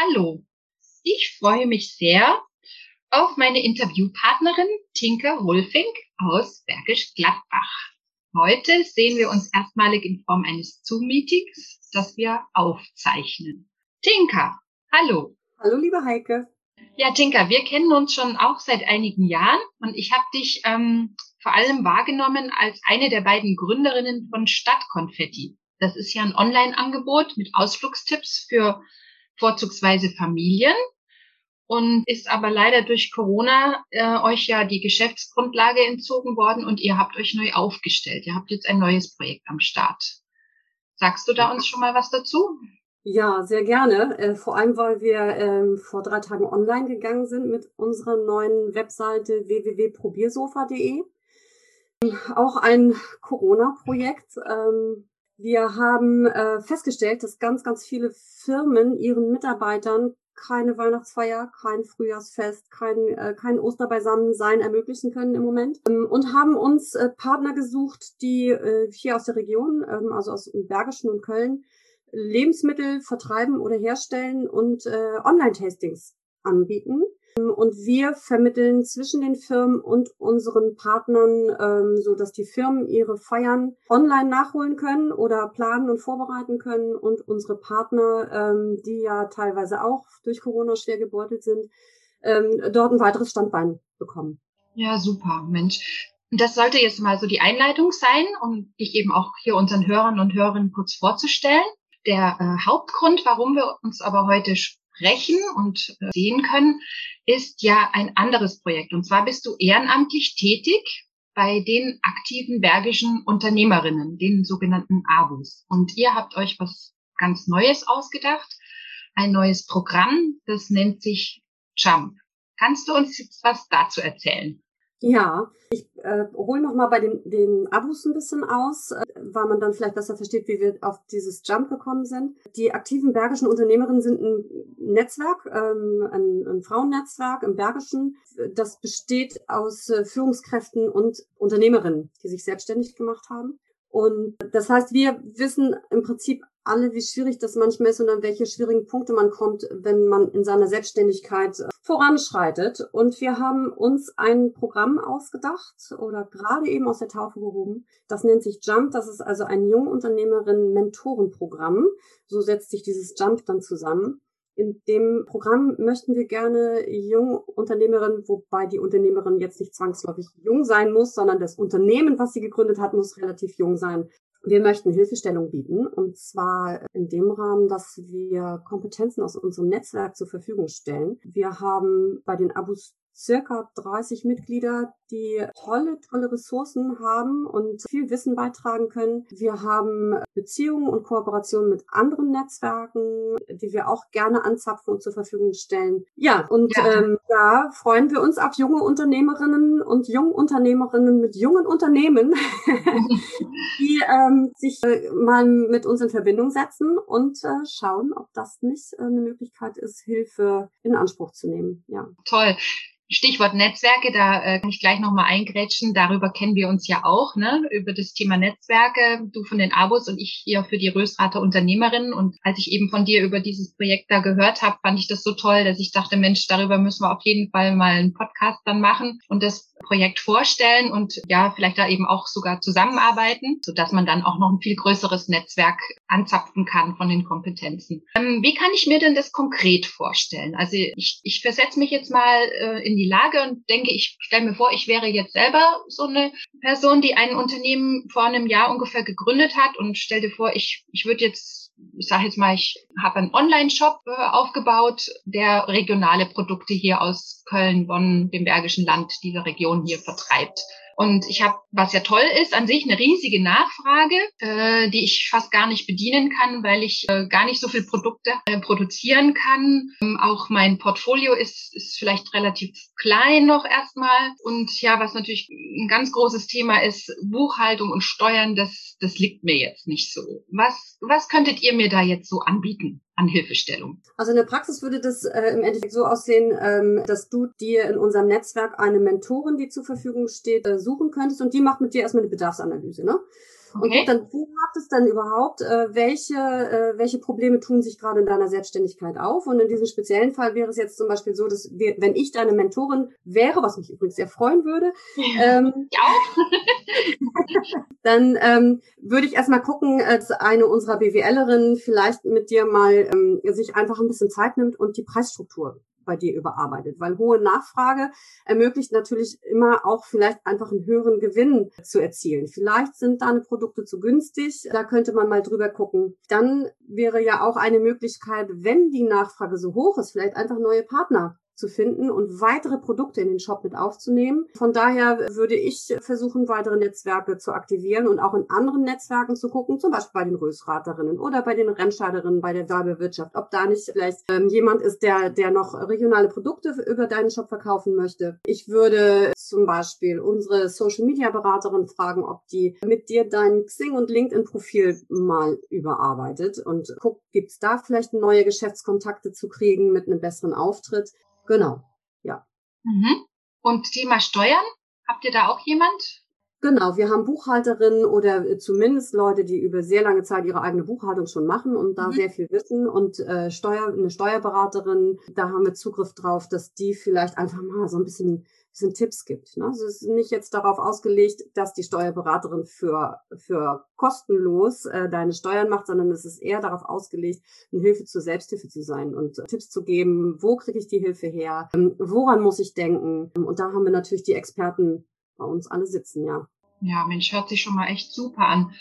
Hallo, ich freue mich sehr auf meine Interviewpartnerin Tinka Wolfing aus Bergisch Gladbach. Heute sehen wir uns erstmalig in Form eines Zoom-Meetings, das wir aufzeichnen. Tinka, hallo. Hallo, liebe Heike. Ja, Tinka, wir kennen uns schon auch seit einigen Jahren und ich habe dich ähm, vor allem wahrgenommen als eine der beiden Gründerinnen von Stadtkonfetti. Das ist ja ein Online-Angebot mit Ausflugstipps für vorzugsweise Familien und ist aber leider durch Corona äh, euch ja die Geschäftsgrundlage entzogen worden und ihr habt euch neu aufgestellt. Ihr habt jetzt ein neues Projekt am Start. Sagst du da uns schon mal was dazu? Ja, sehr gerne. Äh, vor allem, weil wir ähm, vor drei Tagen online gegangen sind mit unserer neuen Webseite www.probiersofa.de. Auch ein Corona-Projekt. Ähm, wir haben äh, festgestellt, dass ganz, ganz viele Firmen ihren Mitarbeitern keine Weihnachtsfeier, kein Frühjahrsfest, kein, äh, kein Osterbeisammensein ermöglichen können im Moment ähm, und haben uns äh, Partner gesucht, die äh, hier aus der Region, ähm, also aus Bergischen und Köln, Lebensmittel vertreiben oder herstellen und äh, Online-Tastings anbieten. Und wir vermitteln zwischen den Firmen und unseren Partnern, ähm, so dass die Firmen ihre Feiern online nachholen können oder planen und vorbereiten können und unsere Partner, ähm, die ja teilweise auch durch Corona schwer gebeutelt sind, ähm, dort ein weiteres Standbein bekommen. Ja, super, Mensch. Das sollte jetzt mal so die Einleitung sein, um dich eben auch hier unseren Hörern und Hörerinnen kurz vorzustellen. Der äh, Hauptgrund, warum wir uns aber heute sprechen und äh, sehen können, ist ja ein anderes Projekt. Und zwar bist du ehrenamtlich tätig bei den aktiven bergischen Unternehmerinnen, den sogenannten AWUS. Und ihr habt euch was ganz Neues ausgedacht, ein neues Programm, das nennt sich Jump. Kannst du uns jetzt was dazu erzählen? Ja, ich äh, hole noch mal bei den, den Abos ein bisschen aus, äh, weil man dann vielleicht besser versteht, wie wir auf dieses Jump gekommen sind. Die aktiven bergischen Unternehmerinnen sind ein Netzwerk, ähm, ein, ein Frauennetzwerk im Bergischen. Das besteht aus äh, Führungskräften und Unternehmerinnen, die sich selbstständig gemacht haben. Und das heißt, wir wissen im Prinzip alle, wie schwierig das manchmal ist und an welche schwierigen Punkte man kommt, wenn man in seiner Selbstständigkeit äh, voranschreitet. Und wir haben uns ein Programm ausgedacht oder gerade eben aus der Taufe gehoben. Das nennt sich Jump. Das ist also ein Jungunternehmerinnen-Mentorenprogramm. So setzt sich dieses Jump dann zusammen. In dem Programm möchten wir gerne Jungunternehmerinnen, wobei die Unternehmerin jetzt nicht zwangsläufig jung sein muss, sondern das Unternehmen, was sie gegründet hat, muss relativ jung sein. Wir möchten Hilfestellung bieten und zwar in dem Rahmen, dass wir Kompetenzen aus unserem Netzwerk zur Verfügung stellen. Wir haben bei den Abus circa 30 Mitglieder, die tolle, tolle Ressourcen haben und viel Wissen beitragen können. Wir haben Beziehungen und Kooperationen mit anderen Netzwerken, die wir auch gerne anzapfen und zur Verfügung stellen. Ja, und ja. Ähm, da freuen wir uns auf junge Unternehmerinnen und Jungunternehmerinnen mit jungen Unternehmen, die ähm, sich äh, mal mit uns in Verbindung setzen und äh, schauen, ob das nicht äh, eine Möglichkeit ist, Hilfe in Anspruch zu nehmen. Ja. Toll. Stichwort Netzwerke, da äh, kann ich gleich nochmal eingrätschen. Darüber kennen wir uns ja auch, ne? über das Thema Netzwerke. Du von den Abos und ich hier für die Rösrater Unternehmerin. Und als ich eben von dir über dieses Projekt da gehört habe, fand ich das so toll, dass ich dachte, Mensch, darüber müssen wir auf jeden Fall mal einen Podcast dann machen und das Projekt vorstellen und ja, vielleicht da eben auch sogar zusammenarbeiten, so dass man dann auch noch ein viel größeres Netzwerk anzapfen kann von den Kompetenzen. Ähm, wie kann ich mir denn das konkret vorstellen? Also ich, ich versetze mich jetzt mal äh, in die Lage und denke, ich stelle mir vor, ich wäre jetzt selber so eine Person, die ein Unternehmen vor einem Jahr ungefähr gegründet hat und stell dir vor, ich, ich würde jetzt, ich sage jetzt mal, ich habe einen Online-Shop äh, aufgebaut, der regionale Produkte hier aus Köln, Bonn, dem Bergischen Land, dieser Region hier vertreibt. Und ich habe, was ja toll ist, an sich eine riesige Nachfrage, äh, die ich fast gar nicht bedienen kann, weil ich äh, gar nicht so viel Produkte äh, produzieren kann. Ähm, auch mein Portfolio ist, ist vielleicht relativ klein noch erstmal. Und ja, was natürlich ein ganz großes Thema ist, Buchhaltung und Steuern, das, das liegt mir jetzt nicht so. Was, was könntet ihr mir da jetzt so anbieten? An Hilfestellung? Also in der Praxis würde das äh, im Endeffekt so aussehen, ähm, dass du dir in unserem Netzwerk eine Mentorin, die zur Verfügung steht, äh, suchen könntest und die macht mit dir erstmal eine Bedarfsanalyse. Ne? Okay. Und dann, wo hat es dann überhaupt, äh, welche, äh, welche Probleme tun sich gerade in deiner Selbstständigkeit auf? Und in diesem speziellen Fall wäre es jetzt zum Beispiel so, dass wir, wenn ich deine Mentorin wäre, was mich übrigens sehr freuen würde, ähm, ja. dann ähm, würde ich erstmal gucken, dass eine unserer BWLerinnen vielleicht mit dir mal ähm, sich einfach ein bisschen Zeit nimmt und die Preisstruktur bei dir überarbeitet, weil hohe Nachfrage ermöglicht natürlich immer auch vielleicht einfach einen höheren Gewinn zu erzielen. Vielleicht sind deine Produkte zu günstig, da könnte man mal drüber gucken. Dann wäre ja auch eine Möglichkeit, wenn die Nachfrage so hoch ist, vielleicht einfach neue Partner zu finden und weitere Produkte in den Shop mit aufzunehmen. Von daher würde ich versuchen, weitere Netzwerke zu aktivieren und auch in anderen Netzwerken zu gucken, zum Beispiel bei den Rösraterinnen oder bei den Remscheiderinnen bei der Werbewirtschaft, ob da nicht vielleicht ähm, jemand ist, der, der noch regionale Produkte über deinen Shop verkaufen möchte. Ich würde zum Beispiel unsere Social Media Beraterin fragen, ob die mit dir dein Xing und LinkedIn Profil mal überarbeitet und guckt, gibt es da vielleicht neue Geschäftskontakte zu kriegen mit einem besseren Auftritt. Genau, ja. Mhm. Und Thema Steuern, habt ihr da auch jemand? Genau, wir haben Buchhalterinnen oder zumindest Leute, die über sehr lange Zeit ihre eigene Buchhaltung schon machen und da mhm. sehr viel wissen. Und äh, Steuer, eine Steuerberaterin, da haben wir Zugriff drauf, dass die vielleicht einfach mal so ein bisschen sind Tipps gibt. Ne? Also es ist nicht jetzt darauf ausgelegt, dass die Steuerberaterin für, für kostenlos äh, deine Steuern macht, sondern es ist eher darauf ausgelegt, eine Hilfe zur Selbsthilfe zu sein und äh, Tipps zu geben, wo kriege ich die Hilfe her, ähm, woran muss ich denken. Und da haben wir natürlich die Experten bei uns alle sitzen, ja. Ja, Mensch, hört sich schon mal echt super an.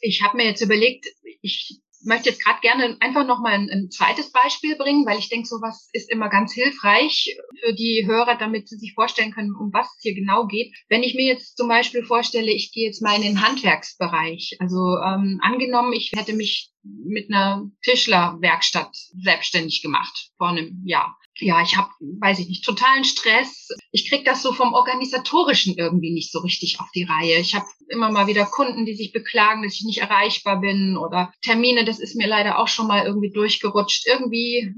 Ich habe mir jetzt überlegt, ich möchte jetzt gerade gerne einfach noch mal ein, ein, zweites Beispiel bringen, weil ich denke, sowas ist immer ganz hilfreich für die Hörer, damit sie sich vorstellen können, um was es hier genau geht. Wenn ich mir jetzt zum Beispiel vorstelle, ich gehe jetzt mal in den Handwerksbereich. Also ähm, angenommen, ich hätte mich mit einer Tischlerwerkstatt selbstständig gemacht vor einem Jahr ja, ich habe, weiß ich nicht, totalen Stress. Ich krieg das so vom Organisatorischen irgendwie nicht so richtig auf die Reihe. Ich habe immer mal wieder Kunden, die sich beklagen, dass ich nicht erreichbar bin oder Termine, das ist mir leider auch schon mal irgendwie durchgerutscht. Irgendwie,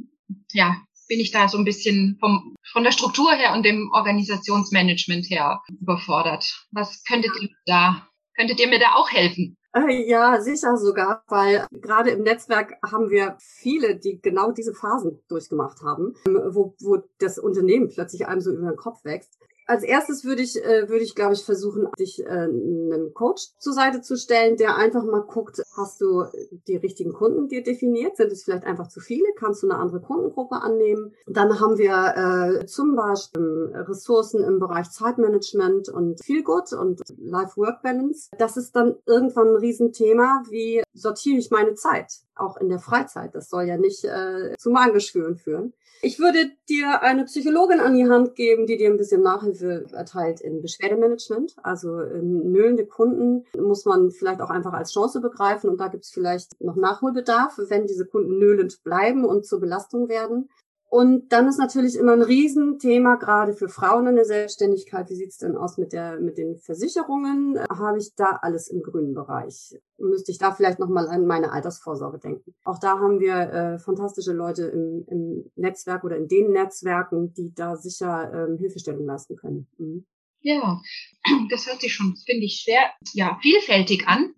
ja, bin ich da so ein bisschen vom, von der Struktur her und dem Organisationsmanagement her überfordert. Was könntet ihr da, könntet ihr mir da auch helfen? Äh, ja, sicher sogar, weil gerade im Netzwerk haben wir viele, die genau diese Phasen durchgemacht haben, ähm, wo, wo das Unternehmen plötzlich einem so über den Kopf wächst. Als erstes würde ich, äh, würde ich, glaube ich, versuchen, dich äh, einem Coach zur Seite zu stellen, der einfach mal guckt, hast du die richtigen Kunden dir definiert? Sind es vielleicht einfach zu viele? Kannst du eine andere Kundengruppe annehmen? Dann haben wir äh, zum Beispiel Ressourcen im Bereich Zeitmanagement und Feelgood und Life-Work-Balance. Das ist dann irgendwann ein Riesenthema. Wie sortiere ich meine Zeit? Auch in der Freizeit. Das soll ja nicht äh, zu Magengeschwüren führen. Ich würde dir eine Psychologin an die Hand geben, die dir ein bisschen Nachhilfe erteilt in Beschwerdemanagement. Also nöhlende Kunden muss man vielleicht auch einfach als Chance begreifen und da gibt es vielleicht noch Nachholbedarf, wenn diese Kunden nöhlend bleiben und zur Belastung werden. Und dann ist natürlich immer ein Riesenthema, gerade für Frauen in der Selbstständigkeit. Wie sieht's denn aus mit, der, mit den Versicherungen? Habe ich da alles im grünen Bereich? Müsste ich da vielleicht nochmal an meine Altersvorsorge denken? Auch da haben wir äh, fantastische Leute im, im Netzwerk oder in den Netzwerken, die da sicher ähm, Hilfestellung leisten können. Mhm. Ja, das hört sich schon, finde ich, sehr ja, vielfältig an.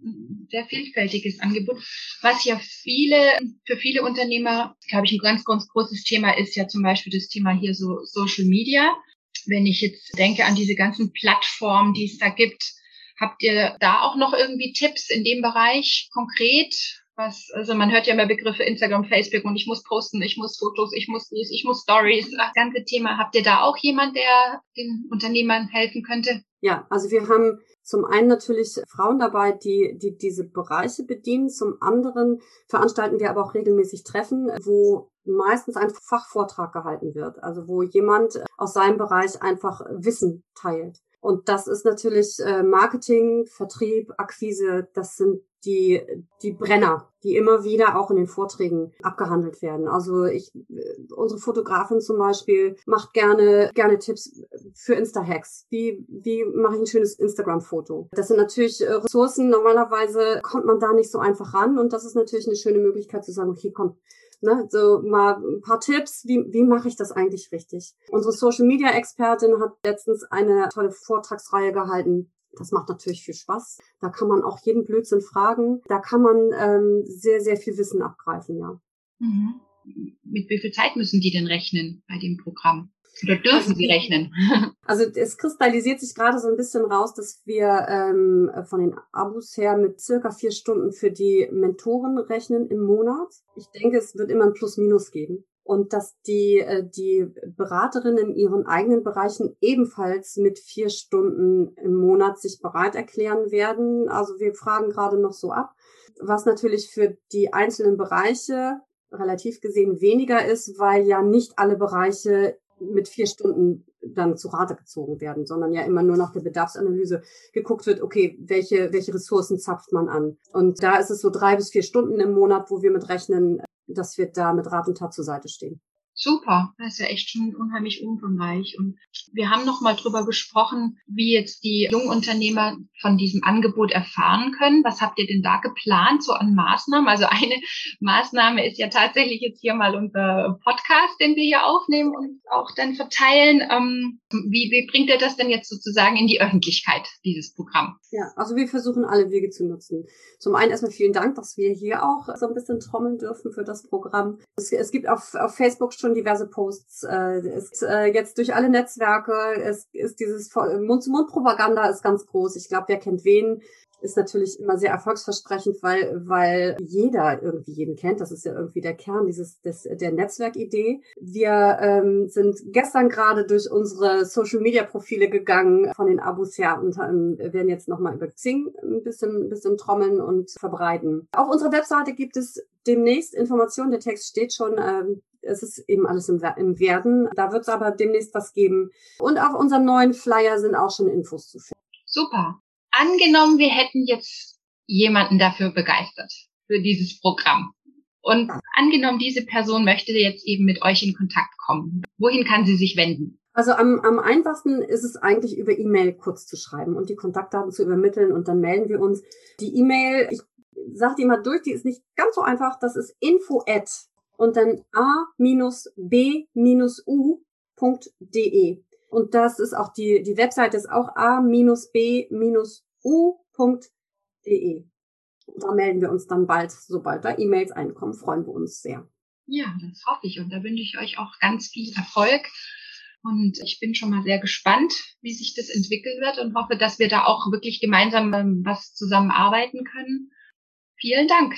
Sehr vielfältiges Angebot. Was ja viele, für viele Unternehmer, glaube ich, ein ganz, ganz großes Thema ist ja zum Beispiel das Thema hier so Social Media. Wenn ich jetzt denke an diese ganzen Plattformen, die es da gibt, habt ihr da auch noch irgendwie Tipps in dem Bereich konkret? Was, also man hört ja immer Begriffe Instagram, Facebook und ich muss posten, ich muss Fotos, ich muss dies, ich muss Stories. Das ganze Thema. Habt ihr da auch jemand, der den Unternehmern helfen könnte? Ja, also wir haben zum einen natürlich Frauen dabei, die, die diese Bereiche bedienen. Zum anderen veranstalten wir aber auch regelmäßig Treffen, wo meistens ein Fachvortrag gehalten wird. Also wo jemand aus seinem Bereich einfach Wissen teilt. Und das ist natürlich äh, Marketing, Vertrieb, Akquise, das sind die, die Brenner, die immer wieder auch in den Vorträgen abgehandelt werden. Also ich, äh, unsere Fotografin zum Beispiel macht gerne, gerne Tipps für Insta-Hacks. Wie, wie mache ich ein schönes Instagram-Foto? Das sind natürlich äh, Ressourcen. Normalerweise kommt man da nicht so einfach ran. Und das ist natürlich eine schöne Möglichkeit zu sagen, okay, komm, Ne, so mal ein paar Tipps, wie, wie mache ich das eigentlich richtig? Unsere Social Media Expertin hat letztens eine tolle Vortragsreihe gehalten Das macht natürlich viel Spaß. Da kann man auch jeden Blödsinn fragen. Da kann man ähm, sehr, sehr viel Wissen abgreifen, ja. Mhm. Mit wie viel Zeit müssen die denn rechnen bei dem Programm? Oder dürfen sie rechnen? Also es kristallisiert sich gerade so ein bisschen raus, dass wir ähm, von den Abos her mit circa vier Stunden für die Mentoren rechnen im Monat. Ich denke, es wird immer ein Plus-Minus geben und dass die, äh, die Beraterinnen in ihren eigenen Bereichen ebenfalls mit vier Stunden im Monat sich bereit erklären werden. Also wir fragen gerade noch so ab, was natürlich für die einzelnen Bereiche relativ gesehen weniger ist, weil ja nicht alle Bereiche mit vier Stunden dann zu Rate gezogen werden, sondern ja immer nur nach der Bedarfsanalyse geguckt wird, okay, welche, welche Ressourcen zapft man an. Und da ist es so drei bis vier Stunden im Monat, wo wir mit rechnen, dass wir da mit Rat und Tat zur Seite stehen. Super, das ist ja echt schon unheimlich umfangreich. Und wir haben noch mal drüber gesprochen, wie jetzt die Jungunternehmer von diesem Angebot erfahren können. Was habt ihr denn da geplant, so an Maßnahmen? Also eine Maßnahme ist ja tatsächlich jetzt hier mal unser Podcast, den wir hier aufnehmen und auch dann verteilen. Ähm, wie, wie bringt ihr das denn jetzt sozusagen in die Öffentlichkeit, dieses Programm? Ja, also wir versuchen alle Wege zu nutzen. Zum einen erstmal vielen Dank, dass wir hier auch so ein bisschen trommeln dürfen für das Programm. Es, es gibt auf, auf Facebook schon schon diverse Posts. Äh, ist äh, jetzt durch alle Netzwerke, es ist dieses Mund-zu-Mund-Propaganda ist ganz groß. Ich glaube, wer kennt wen ist natürlich immer sehr erfolgsversprechend, weil, weil jeder irgendwie jeden kennt. Das ist ja irgendwie der Kern dieses, des, der Netzwerkidee. Wir ähm, sind gestern gerade durch unsere Social Media Profile gegangen von den Abos her und ähm, werden jetzt nochmal über Xing ein bisschen, ein bisschen trommeln und verbreiten. Auf unserer Webseite gibt es demnächst Informationen. Der Text steht schon. Ähm, es ist eben alles im, im Werden. Da wird es aber demnächst was geben. Und auf unserem neuen Flyer sind auch schon Infos zu finden. Super angenommen, wir hätten jetzt jemanden dafür begeistert, für dieses Programm. Und angenommen, diese Person möchte jetzt eben mit euch in Kontakt kommen. Wohin kann sie sich wenden? Also am, am einfachsten ist es eigentlich über E-Mail kurz zu schreiben und die Kontaktdaten zu übermitteln und dann melden wir uns. Die E-Mail, ich sage die mal durch, die ist nicht ganz so einfach. Das ist info at und dann a-b-u.de. Und das ist auch die, die Webseite ist auch a-b- u.de. Da melden wir uns dann bald, sobald da E-Mails einkommen, freuen wir uns sehr. Ja, das hoffe ich und da wünsche ich euch auch ganz viel Erfolg. Und ich bin schon mal sehr gespannt, wie sich das entwickeln wird und hoffe, dass wir da auch wirklich gemeinsam ähm, was zusammenarbeiten können. Vielen Dank,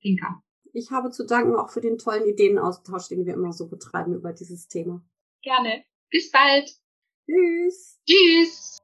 Tinka. Ich habe zu danken auch für den tollen Ideenaustausch, den wir immer so betreiben über dieses Thema. Gerne. Bis bald. Tschüss. Tschüss.